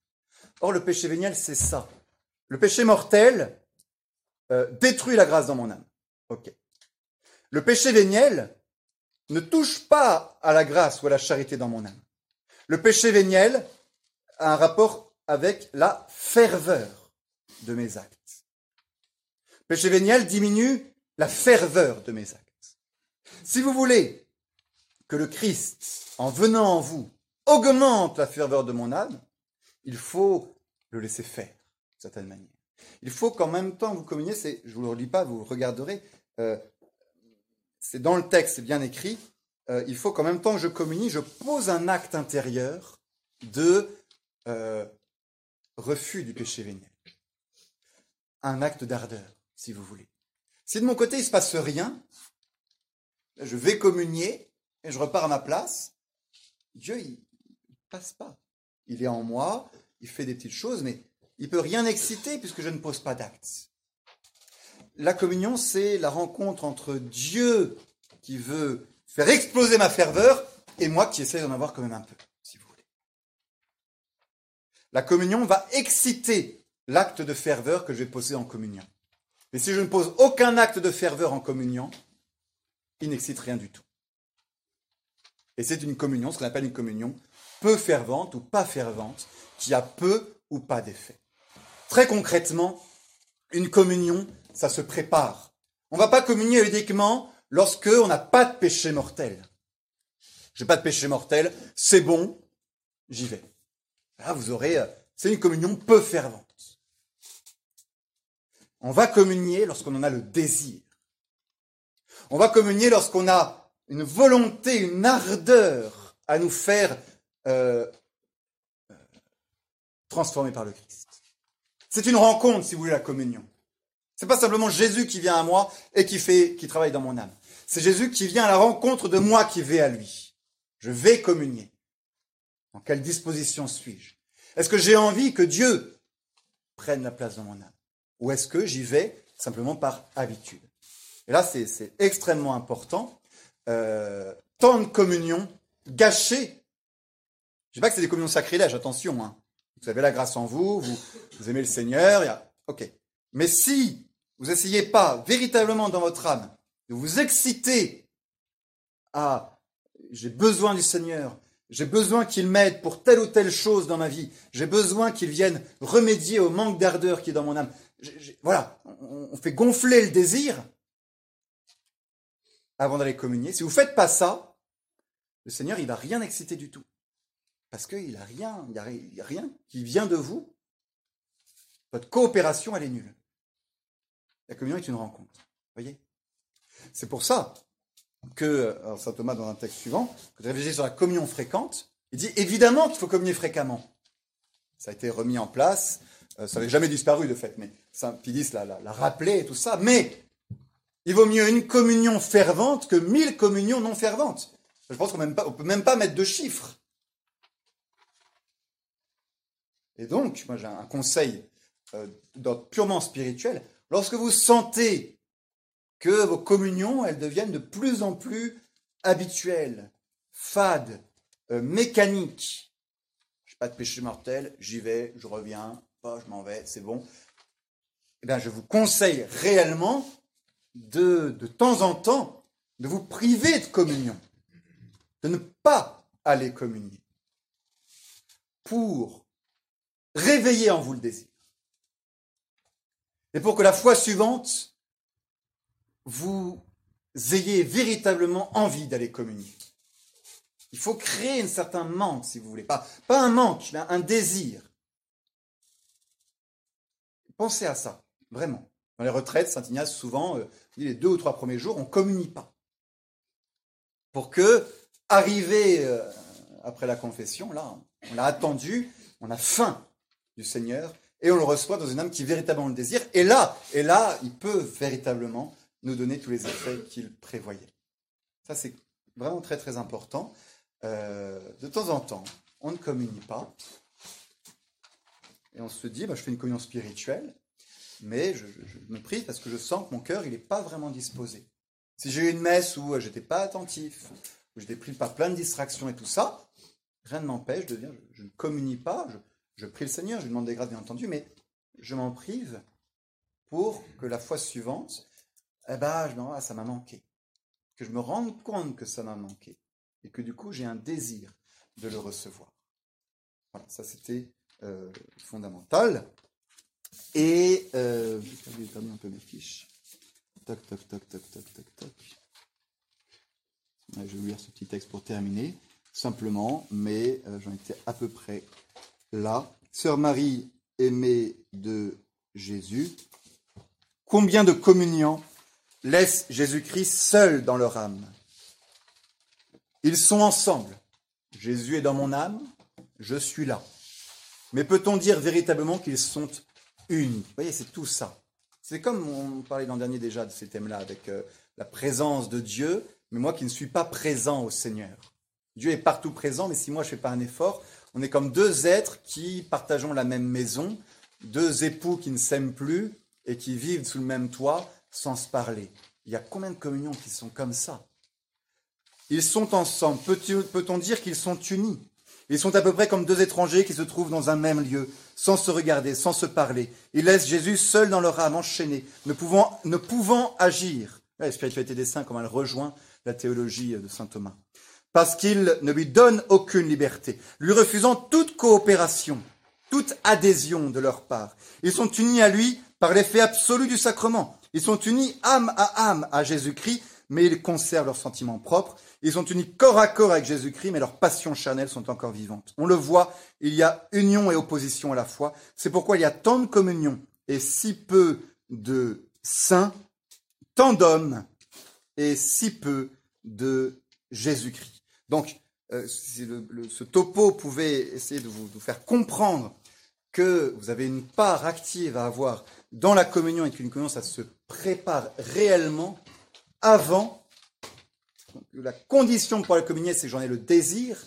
Or, le péché véniel, c'est ça. Le péché mortel euh, détruit la grâce dans mon âme. Le péché véniel ne touche pas à la grâce ou à la charité dans mon âme. Le péché véniel a un rapport avec la ferveur de mes actes. Le péché véniel diminue la ferveur de mes actes. Si vous voulez que le Christ, en venant en vous, augmente la ferveur de mon âme, il faut le laisser faire, d'une certaine manière. Il faut qu'en même temps vous communiez, je ne vous le relis pas, vous regarderez, euh, c'est dans le texte, c'est bien écrit, euh, il faut qu'en même temps que je communie, je pose un acte intérieur de euh, refus du péché véniel. Un acte d'ardeur, si vous voulez. Si de mon côté il se passe rien, je vais communier et je repars à ma place, Dieu, il ne passe pas. Il est en moi, il fait des petites choses, mais il peut rien exciter puisque je ne pose pas d'acte. La communion, c'est la rencontre entre Dieu qui veut faire exploser ma ferveur et moi qui essaie d'en avoir quand même un peu, si vous voulez. La communion va exciter l'acte de ferveur que je vais poser en communion. Mais si je ne pose aucun acte de ferveur en communion, il n'excite rien du tout. Et c'est une communion, ce qu'on appelle une communion peu fervente ou pas fervente, qui a peu ou pas d'effet. Très concrètement, une communion, ça se prépare. On ne va pas communier uniquement lorsque on n'a pas de péché mortel. J'ai pas de péché mortel, c'est bon, j'y vais. Là, vous aurez, euh, c'est une communion peu fervente. On va communier lorsqu'on en a le désir. On va communier lorsqu'on a une volonté, une ardeur à nous faire euh, euh, transformer par le Christ. C'est une rencontre, si vous voulez, la communion. C'est pas simplement Jésus qui vient à moi et qui fait, qui travaille dans mon âme. C'est Jésus qui vient à la rencontre de moi qui vais à lui. Je vais communier. En quelle disposition suis-je? Est-ce que j'ai envie que Dieu prenne la place dans mon âme? Ou est-ce que j'y vais simplement par habitude? Et là, c'est extrêmement important. Euh, tant de communion gâchée. Je ne dis pas que c'est des communions sacrilèges, attention. Hein. Vous avez la grâce en vous, vous, aimez le Seigneur. Ok. Mais si vous n'essayez pas véritablement dans votre âme de vous exciter à j'ai besoin du Seigneur, j'ai besoin qu'il m'aide pour telle ou telle chose dans ma vie, j'ai besoin qu'il vienne remédier au manque d'ardeur qui est dans mon âme. voilà, on, fait gonfler le désir avant d'aller communier. Si vous ne faites pas ça, le Seigneur, il va rien exciter du tout. Parce qu'il n'a rien, il n'y a, rien qui vient de vous. Votre coopération, elle est nulle. La communion est une rencontre. Voyez C'est pour ça que, saint Thomas, dans un texte suivant, quand il réfléchit sur la communion fréquente, il dit évidemment qu'il faut communier fréquemment. Ça a été remis en place, euh, ça n'avait jamais disparu de fait, mais Saint Pidis l'a rappelé et tout ça. Mais il vaut mieux une communion fervente que mille communions non ferventes. Je pense qu'on ne peut même pas mettre de chiffres. Et donc, moi j'ai un conseil euh, purement spirituel. Lorsque vous sentez que vos communions, elles deviennent de plus en plus habituelles, fades, euh, mécaniques, je n'ai pas de péché mortel, j'y vais, je reviens, je m'en vais, c'est bon. Eh bien, je vous conseille réellement de, de temps en temps, de vous priver de communion, de ne pas aller communier, pour réveiller en vous le désir. Et pour que la fois suivante, vous ayez véritablement envie d'aller communier. Il faut créer un certain manque, si vous voulez. Pas, pas un manque, mais un désir. Pensez à ça, vraiment. Dans les retraites, Saint Ignace, souvent, euh, les deux ou trois premiers jours, on ne communie pas. Pour que, arrivé euh, après la confession, là, on l'a attendu, on a faim du Seigneur, et on le reçoit dans une âme qui véritablement le désire. Et là, et là, il peut véritablement nous donner tous les effets qu'il prévoyait. Ça, c'est vraiment très très important. Euh, de temps en temps, on ne communie pas. Et on se dit, bah, je fais une communion spirituelle, mais je, me prie parce que je sens que mon cœur, il n'est pas vraiment disposé. Si j'ai eu une messe où j'étais pas attentif, où j'étais pris par plein de distractions et tout ça, rien ne m'empêche de dire, je, ne communie pas, prie le Seigneur, je lui demande des grâces bien entendu, mais je m'en prive pour que la fois suivante, eh ben, je me ah, ça m'a manqué. Que je me rende compte que ça m'a manqué. Et que du coup, j'ai un désir de le recevoir. Voilà, ça c'était euh, fondamental. Et euh, j'ai perdu un peu mes fiches. Toc, toc, toc, toc, toc, toc, toc. je vais lire ce petit texte pour terminer, simplement, mais euh, j'en étais à peu près là. Sœur Marie aimés de Jésus, combien de communiants laissent Jésus-Christ seul dans leur âme? Ils sont ensemble. Jésus est dans mon âme, je suis là. Mais peut-on dire véritablement qu'ils sont unis? Vous voyez, c'est tout ça. C'est comme on parlait l'an dernier déjà de ces thèmes-là, avec euh, la présence de Dieu, mais moi qui ne suis pas présent au Seigneur. Dieu est partout présent, mais si moi je ne fais pas un effort, on est comme deux êtres qui partageons la même maison, deux époux qui ne s'aiment plus et qui vivent sous le même toit sans se parler. Il y a combien de communions qui sont comme ça? Ils sont ensemble. Peut-on dire qu'ils sont unis? Ils sont à peu près comme deux étrangers qui se trouvent dans un même lieu, sans se regarder, sans se parler. Ils laissent Jésus seul dans leur âme, enchaîné, ne pouvant, agir. La spiritualité des saints, comme elle rejoint la théologie de saint Thomas parce qu'il ne lui donne aucune liberté, lui refusant toute coopération, toute adhésion de leur part. Ils sont unis à lui par l'effet absolu du sacrement. Ils sont unis âme à âme à Jésus-Christ, mais ils conservent leurs sentiments propres. Ils sont unis corps à corps avec Jésus-Christ, mais leurs passions charnelles sont encore vivantes. On le voit, il y a union et opposition à la fois. C'est pourquoi il y a tant de communion et si peu de saints, tant d'hommes et si peu de Jésus-Christ. Donc, euh, si ce topo pouvait essayer de vous, faire comprendre que vous avez une part active à avoir dans la communion et qu'une communion, ça se prépare réellement avant. la condition pour la communion, c'est que j'en ai le désir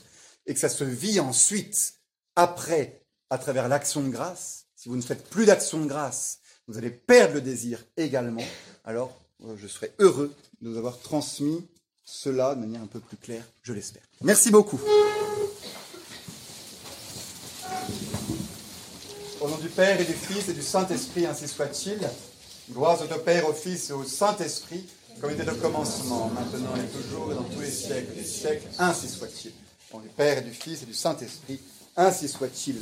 et que ça se vit ensuite, après, à travers l'action de grâce. Si vous ne faites plus d'action de grâce, vous allez perdre le désir également. Alors, euh, je serai heureux de vous avoir transmis cela de manière un peu plus claire, je l'espère. Merci beaucoup. Au nom du Père et du Fils et du Saint-Esprit, ainsi soit-il. Gloire au Père, au Fils et au Saint-Esprit, comme il était au commencement, maintenant et toujours, et dans tous les siècles des siècles, ainsi soit-il. Au nom du Père et du Fils et du Saint-Esprit, ainsi soit-il.